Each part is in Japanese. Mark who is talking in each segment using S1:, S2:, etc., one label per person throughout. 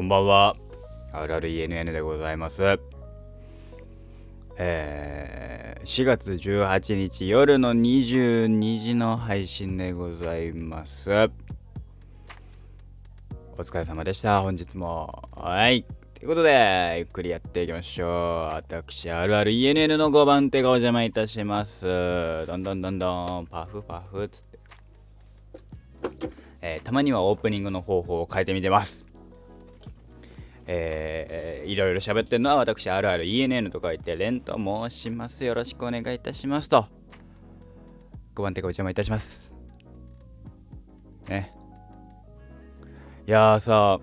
S1: こんばんは。RRENN でございます。えー、4月18日夜の22時の配信でございます。お疲れ様でした。本日も。はい。ということで、ゆっくりやっていきましょう。私、RRENN の5番手がお邪魔いたします。どんどんどんどん、パフパフつって。えー、たまにはオープニングの方法を変えてみてます。えー、いろいろ喋ってるのは私、あるある ENN と書いて、レンと申します。よろしくお願いいたしますと。5番手がお邪魔いたします。ね。いやーさ、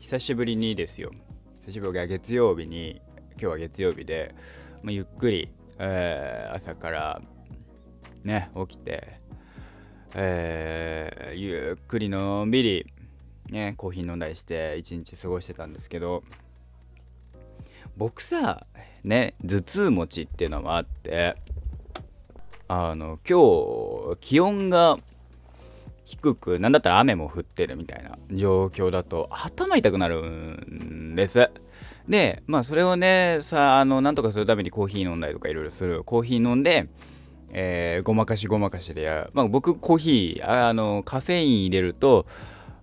S1: 久しぶりにですよ。久しぶりが月曜日に、今日は月曜日で、まあ、ゆっくり、えー、朝からね、起きて、えー、ゆっくりのんびり、ね、コーヒー飲んだりして一日過ごしてたんですけど僕さね頭痛持ちっていうのもあってあの今日気温が低くなんだったら雨も降ってるみたいな状況だと頭痛くなるんです。でまあそれをねさあのなんとかするためにコーヒー飲んだりとかいろいろする。コーヒー飲んでえー、ごまかしごまかしでや、まあ、僕コーヒーあのカフェイン入れると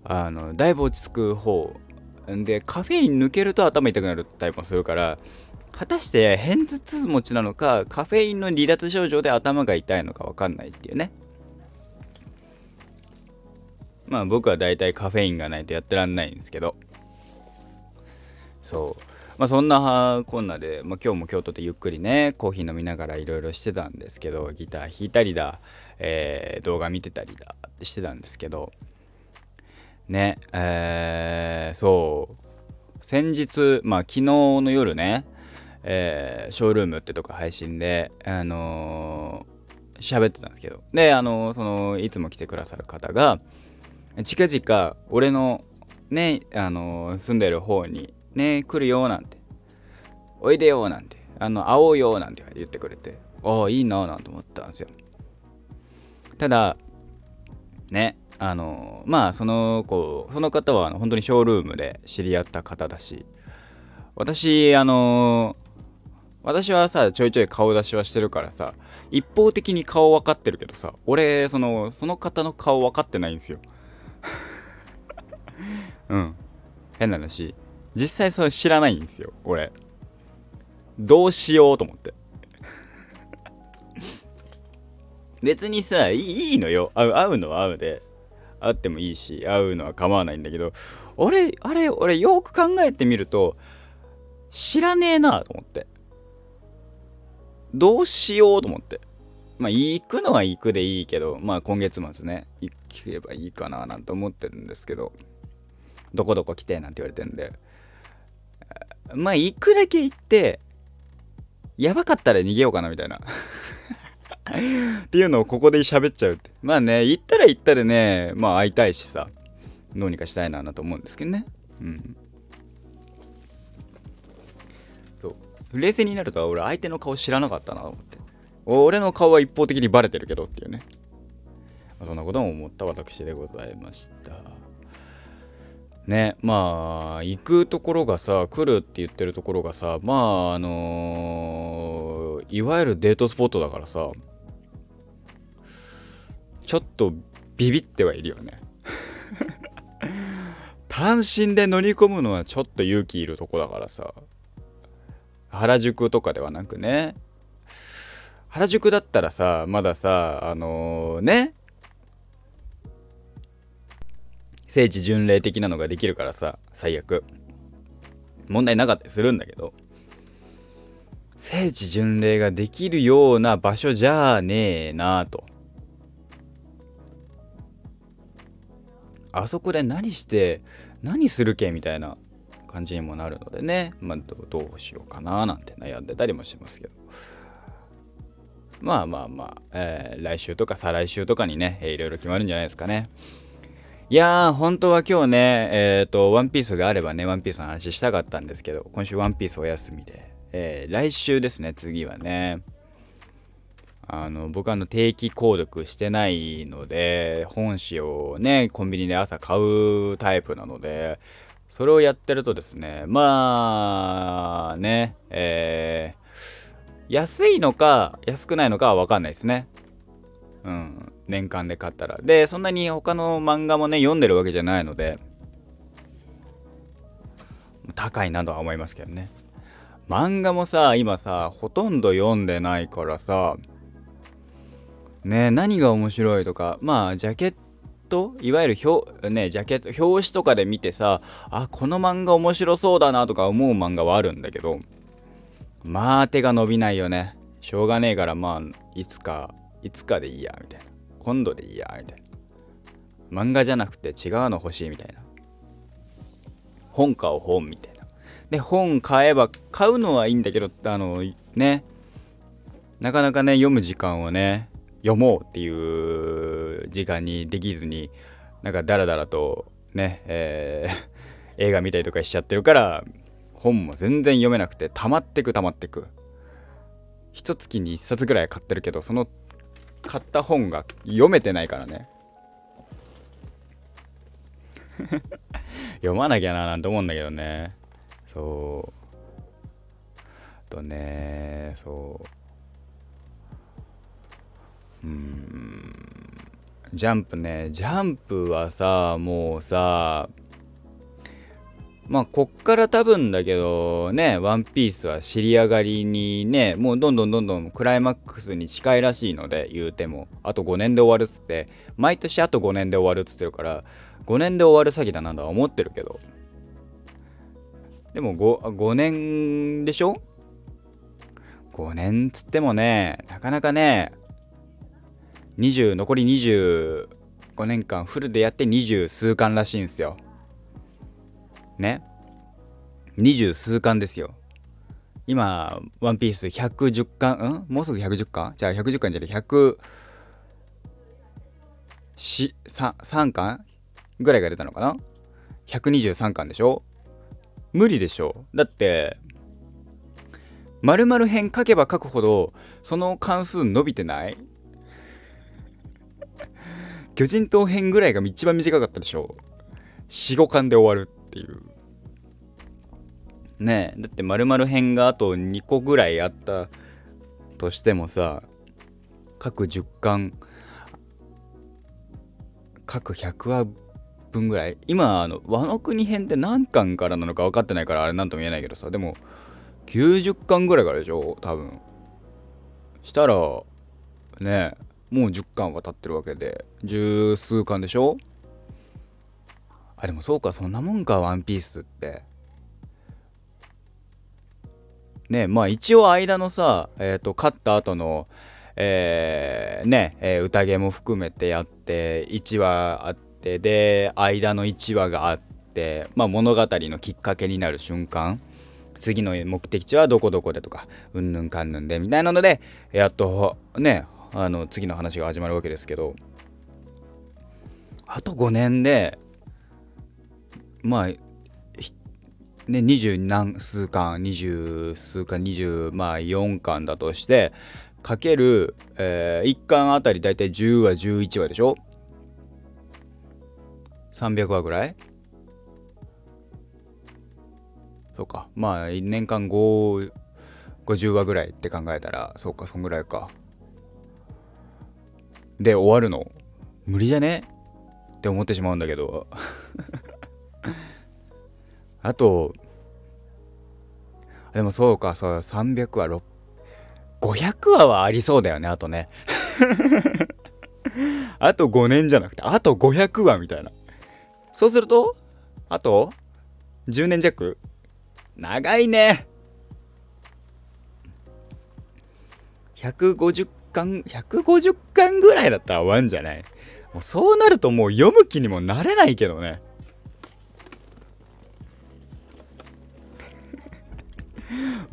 S1: あのだいぶ落ち着く方。でカフェイン抜けると頭痛くなるタイプもするから果たして偏頭痛持ちなのかカフェインの離脱症状で頭が痛いのか分かんないっていうね。まあ僕はだいたいカフェインがないとやってらんないんですけど。そう。まあそんなこんなで、まあ、今日も京都でゆっくりねコーヒー飲みながらいろいろしてたんですけどギター弾いたりだ、えー、動画見てたりだってしてたんですけどねえー、そう先日まあ昨日の夜ね、えー、ショールームってとこ配信であのー、喋ってたんですけどであの、そのいつも来てくださる方が近々俺のねあの住んでる方にね来るよなんて。おいでよなんて。あの会おうよなんて言ってくれて。ああいいななんて思ったんですよ。ただねあのまあその子その方は本当にショールームで知り合った方だし私あの私はさちょいちょい顔出しはしてるからさ一方的に顔分かってるけどさ俺そのその方の顔分かってないんですよ。うん。変な話。実際それ知らないんですよ俺。どうしようと思って。別にさいいのよ。会う会うのは会うで。会ってもいいし会うのは構わないんだけど。俺あれ俺よく考えてみると知らねえなと思って。どうしようと思って。まあ行くのは行くでいいけどまあ今月末ね行けばいいかななんて思ってるんですけど。どこどこ来てなんて言われてんで。まあ行くだけ行ってやばかったら逃げようかなみたいな。っていうのをここで喋っちゃうって。まあね行ったら行ったでねまあ会いたいしさどうにかしたいななと思うんですけどね。うん。そう。冷静になると俺相手の顔知らなかったなと思って。俺の顔は一方的にバレてるけどっていうね、そんなことも思った私でございました。ねまあ行くところがさ来るって言ってるところがさまああのー、いわゆるデートスポットだからさちょっとビビってはいるよね。単身で乗り込むのはちょっと勇気いるとこだからさ原宿とかではなくね。原宿だったらさまださあのー、ね聖地巡礼的なのができるからさ最悪。問題なかったりするんだけど。聖地巡礼ができるような場所じゃねえなと。あそこで何して何するけみたいな感じにもなるのでね、まあ、どうしようかななんて悩んでたりもしますけど。まあまあまあ、えー、来週とか再来週とかにね、いろいろ決まるんじゃないですかね。いやー、本当は今日ね、えっ、ー、と、ワンピースがあればね、ワンピースの話したかったんですけど、今週ワンピースお休みで、えー、来週ですね、次はね、あの僕はあの定期購読してないので本誌をねコンビニで朝買うタイプなのでそれをやってるとですねまあねえー、安いのか安くないのかは分かんないですね。うん。年間で買ったら。でそんなに他の漫画もね読んでるわけじゃないので高いなとは思いますけどね。漫画もさ今さほとんど読んでないからさね何が面白いとかまあジャケットいわゆる表,、ね、ジャケット表紙とかで見てさあこの漫画面白そうだなとか思う漫画はあるんだけどまあ手が伸びないよね。しょうがねえからまあいつかいつかでいいやみたいな。今度でいいやみたいな。漫画じゃなくて違うの欲しいみたいな。本買おう本みたいな。で本買えば買うのはいいんだけどあのね。なかなかね読む時間をね読もうっていう時間にできずになんかダラダラとね、えー、映画見たりとかしちゃってるから本も全然読めなくて溜まってく溜まってく。一月に一冊ぐらい買ってるけどその買った本が読めてないからね。読まなきゃななんて思うんだけどね。そう。とねそう。うん。ジャンプね。ジャンプはさもうさまあこっから多分だけどねワンピースは尻上がりにねもうどんどんどんどんクライマックスに近いらしいので言うても。あと5年で終わるっつって。毎年あと5年で終わるっつってるから5年で終わる詐欺だなとは思ってるけど。でも 5, 5年でしょ？5年っつってもねなかなかね20残り25年間フルでやって20数巻らしいんですよ。ね。20数巻ですよ。今ワンピース110巻ん？もうすぐ110巻？じゃあ110巻じゃない100 3, 巻ぐらいが出たのかな？123巻でしょ？無理でしょだって丸々編書けば書くほどその関数伸びてない？巨人島編ぐらいが一番短かったでしょ45巻で終わるていう。ねえだって丸々編があと2個ぐらいあったとしてもさ各10巻各100話分ぐらい。今あの和の国編って何巻からなのか分かってないからあれ何とも言えないけどさでも90巻ぐらいからでしょ多分。したらねえもう10巻は経ってるわけで十数巻でしょあでもそうかそんなもんかワンピースって。ねまあ一応間のさえっ、ー、と勝った後のえー、ね、えー、宴も含めてやって1話あってで間の1話があってまあ物語のきっかけになる瞬間。次の目的地はどこどこでとかうんぬんかんぬんでみたいなのでやっとねあの次の話が始まるわけですけど。あと5年でまあね二十何数巻二十数巻二十まあ4巻だとしてかける、えー、1巻あたりだいたい10話11話でしょ？300話ぐらい？そうか。まあ年間5 50話ぐらいって考えたらそうかそんぐらいか。で終わるの？無理じゃね？って思ってしまうんだけど。あとでもそうかそう300話500話はありそうだよねあとね。あと5年じゃなくてあと500話みたいな。そうするとあと10年弱長いね。150巻150巻ぐらいだったら終わんじゃない？もうそうなるともう読む気にもなれないけどね。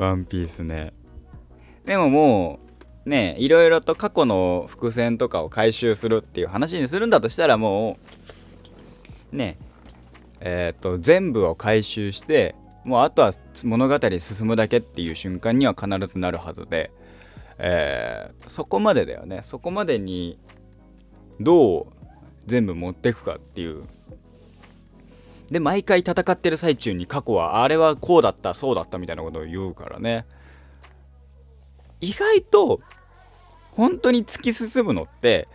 S1: ワンピースね。でももうねいろいろと過去の伏線とかを回収するっていう話にするんだとしたらもうねえっ、ー、と全部を回収してもうあとは物語進むだけっていう瞬間には必ずなるはずでえー、そこまでだよね。そこまでにどう全部持ってくかっていうで毎回戦ってる最中に過去はあれはこうだったそうだったみたいなことを言うからね。意外と本当に突き進むのって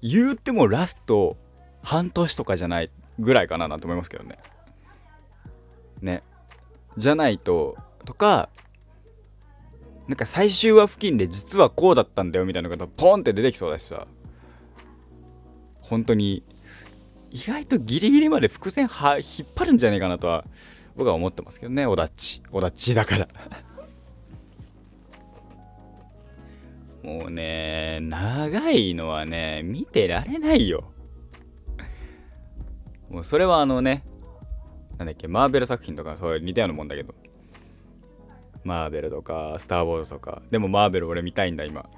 S1: 言うてもラスト半年とかじゃないぐらいかななんて思いますけどね。ね。じゃないととかなんか最終話付近で実はこうだったんだよみたいなことポンって出てきそうだしさ。本当に意外とギリギリまで伏線は引っ張るんじゃないかなとは僕は思ってますけどねオダッチオダッチだから。もうね長いのはね見てられないよ。もうそれはあのねなんだっけマーベル作品とかそう似たようなもんだけど。マーベルとかスター・ウォーズとか。でもマーベル俺見たいんだ今。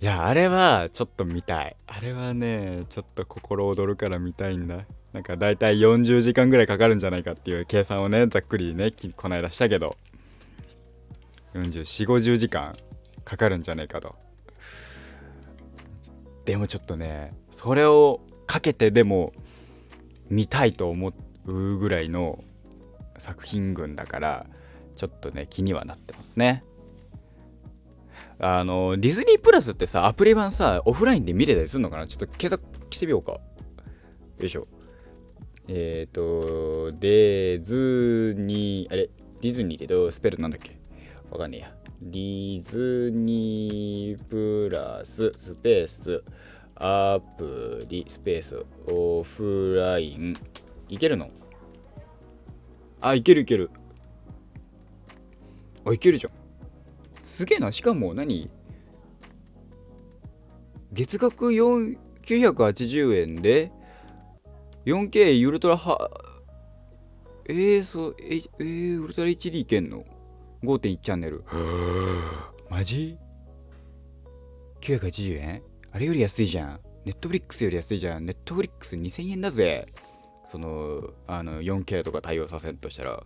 S1: いやあれはちょっと見たい。あれはねちょっと心躍るから見たいんだ。なんかだいたい40時間ぐらいかかるんじゃないかっていう計算をねざっくりねこの間したけど。404050時間かかるんじゃないかと。でもちょっとねそれをかけてでも見たいと思うぐらいの作品群だからちょっとね気にはなってますね。あのディズニープラスってさアプリ版さオフラインで見れたりするのかな？ちょっと検索してみようか。よいしょ。えっ、ー、とディズニーあれ？ディズニーってどう？スペルなんだっけ？わかんねえや。ディズニープラススペースアプリスペースオフライン。いけるの？あ、いけるいける。あ、いけるじゃん。すげえな。しかも何？月額980円で 4K ウルトラは、えー、そう、えー、えー、ウルトラ HD いけんの ?5.1 チャンネル。マジ ?980 円？あれより安いじゃん。ネットフリックスより安いじゃん。ネットフリックス2000円だぜ。そのあの 4K とか対応させんとしたら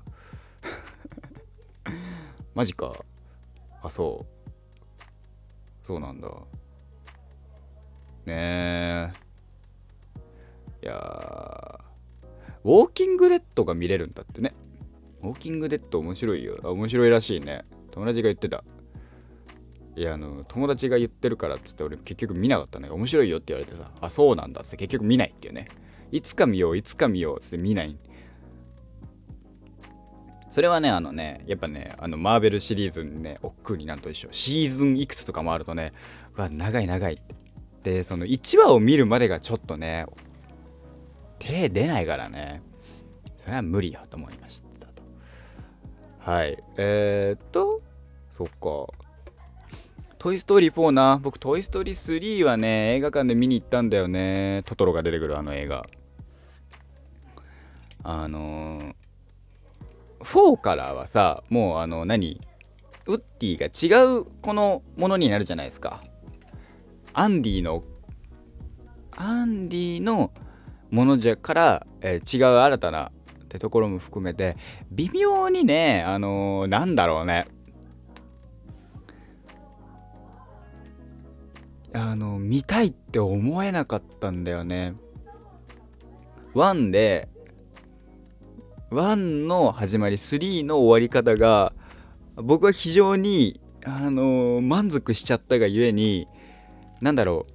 S1: マジかあそう。そうなんだ。ねえ。いやウォーキングデッドが見れるんだってね。ウォーキングデッド面白いよ。面白いらしいね。友達が言ってた。いやあの友達が言ってるからっつって俺結局見なかったね面白いよって言われてさあそうなんだっつって結局見ないっていうね。いつか見よういつか見ようっつって見ない。それはねあのねやっぱねあのマーベルシリーズにね億劫になると一緒。シーズンいくつとかもあるとねうわ長い長い。ってでその1話を見るまでがちょっとね手出ないからね。それは無理よと思いましたと。はい。えー、っとそっか。トイ・ストーリー4な僕トイ・ストーリー3はね映画館で見に行ったんだよね。トトロが出てくるあの映画。あのー、4からはさもうあの何？ウッディが違うこのものになるじゃないですか。アンディのアンディのものじゃから、えー、違う新たなってところも含めて微妙にねあのー、なんだろうね。あの見たいって思えなかったんだよね。1で1の始まり3の終わり方が僕は非常にあのー、満足しちゃったがゆえに何だろ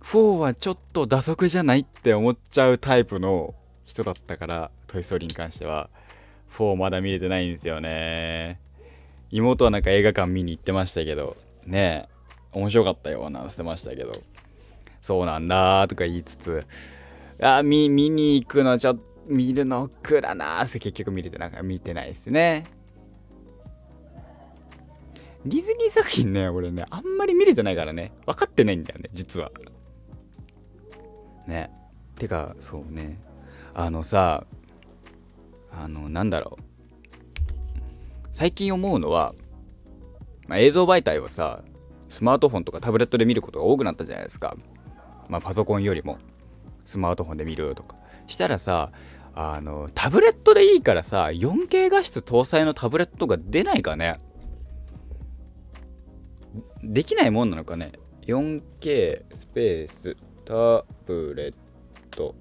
S1: う4はちょっと打足じゃないって思っちゃうタイプの人だったからトイ・ストーリーに関しては。4まだ見れてないんですよね。妹はなんか映画館見に行ってましたけどねえ面白かったよなんてましたけど。そうなんだとか言いつつあ見見に行くのちょっと見るの苦だなーって結局見れてなんか見てないですね。ディズニー作品ね、俺ね、あんまり見れてないからね、分かってないんだよね、実は。ね。てか、そうね。あのさ、あの、なんだろう。最近思うのは、まあ、映像媒体をさ、スマートフォンとかタブレットで見ることが多くなったじゃないですか。まあ、パソコンよりも、スマートフォンで見るとか。したらさ、あのタブレットでいいからさ 4K 画質搭載のタブレットが出ないかね。できないもんなのかね。4K スペースタブレット。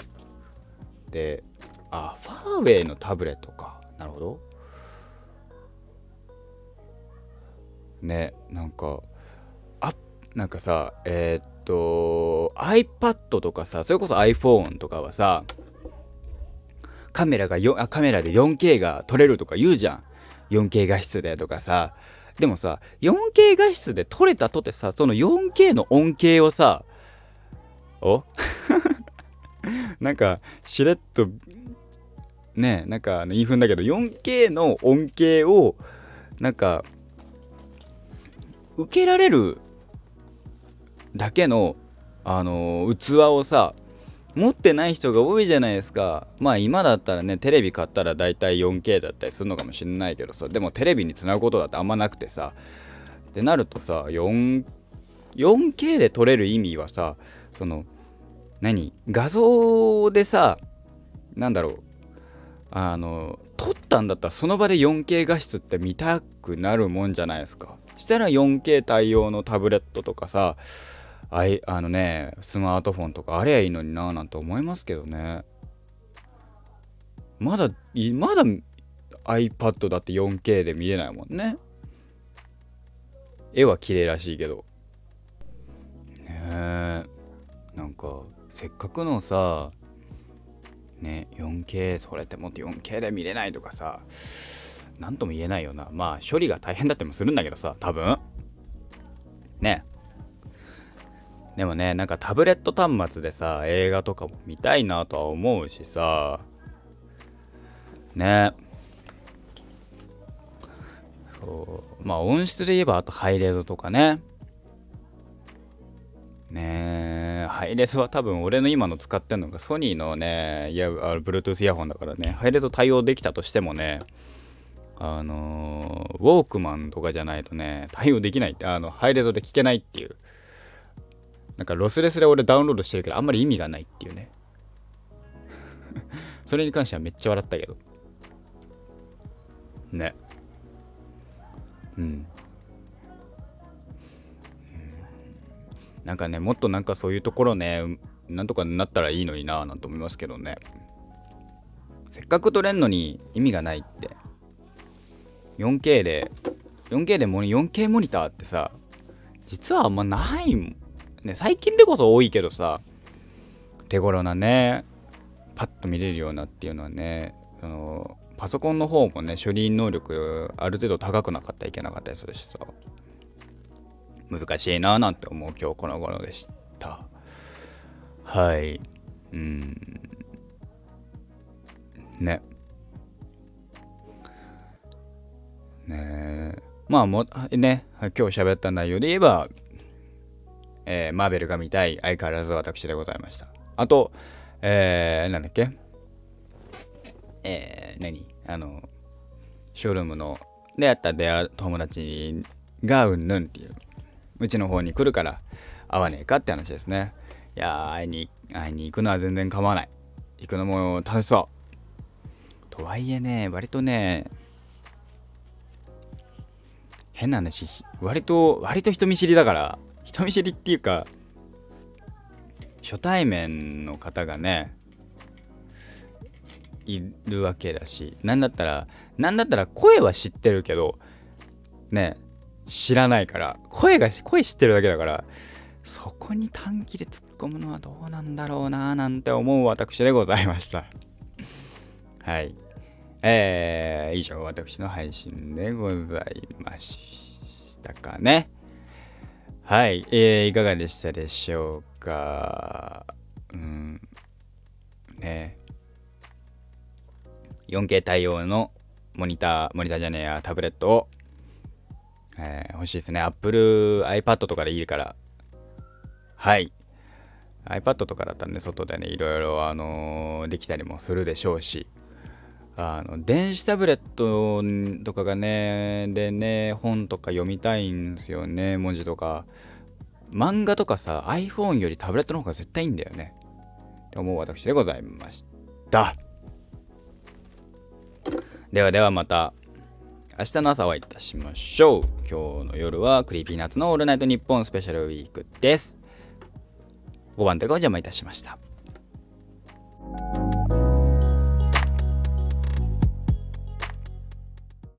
S1: であファーウェイのタブレットか。なるほど。ねなんかあなんかさえー、っと iPad とかさそれこそ iPhone とかはさカメラがよあカメラで 4K が撮れるとか言うじゃん。4K 画質でとかさ。でもさ 4K 画質で撮れたとてさその 4K の恩恵をさお？なんかしれっとねなんか言い踏んだけど 4K の恩恵をなんか受けられるだけのあの器をさ持ってない人が多いじゃないですか。まあ今だったらねテレビ買ったら大体 4K だったりするのかもしれないけどさ。でもテレビにつなぐことだってあんまなくてさ。ってなるとさ 4, 4K で撮れる意味はさその何？画像でさなんだろう。あの撮ったんだったらその場で 4K 画質って見たくなるもんじゃないですか。したら 4K 対応のタブレットとかさあいあのねスマートフォンとかありゃいいのにななんて思いますけどね。まだまだ iPad だって 4K で見れないもんね。絵は綺麗らしいけど。ねえなんかせっかくのさね 4K それってもっと 4K で見れないとかさ何とも言えないよな。まあ処理が大変だったりもするんだけどさ多分。ねでもねなんかタブレット端末でさ映画とかも見たいなとは思うしさ。ね。そう。まあ音質で言えばあとハイレゾとかね。ねえ。ハイレゾは多分俺の今の使ってんのがソニーのねいや Bluetooth イヤホンだからね。ハイレゾ対応できたとしてもねあのー、ウォークマンとかじゃないとね対応できないってあのハイレゾで聞けないっていう。なんかロスレスで俺ダウンロードしてるけどあんまり意味がないっていうね。それに関してはめっちゃ笑ったけど。ね。うん、うん、なんかねもっとなんかそういうところねなんとかなったらいいのになぁなんて思いますけどね。せっかく撮れんのに意味がないって。4K で 4K でモニ 4K モニターってさ実はあんまないもん。ね、最近でこそ多いけどさ手頃なねパッと見れるようなっていうのはねそのパソコンの方もね処理能力ある程度高くなかったらいけなかったりするしさ。難しいなぁなんて思う今日この頃でした。はい。うん。ね。ね。まあもね今日喋った内容で言えばえー、マーベルが見たい相変わらず私でございました。あと、えー、なんだっけ？えー、何？あの、ショールームの、であった出会う友達がうんぬんっていう、うちの方に来るから会わねえかって話ですね。いや会いに、会いに行くのは全然構わない。行くのも楽しそう。とはいえね、割とね、変な話、割と、割と人見知りだから、人見知りっていうか初対面の方がねいるわけだし何だったら何だったら声は知ってるけどね知らないから声が声知ってるだけだからそこに短期で突っ込むのはどうなんだろうななんて思う私でございました。はい。えー、以上私の配信でございましたかね。はい、えー、いかがでしたでしょうか？うん、ね。4K 対応のモニター、モニターじゃねえや、タブレットを、えー、欲しいですね。Apple iPad とかでいいから。はい。iPad とかだったらね、外でね、いろいろ、あのー、できたりもするでしょうし、あの電子タブレットとかがねでね本とか読みたいんですよね文字とか。漫画とかさ iPhone よりタブレットの方が絶対いいんだよね。って思う私でございました。ではではまた明日の朝お会いいたしましょう。今日の夜はクリーピーナッツのオールナイトニッポンスペシャルウィークです。5番手がお邪魔いたしました。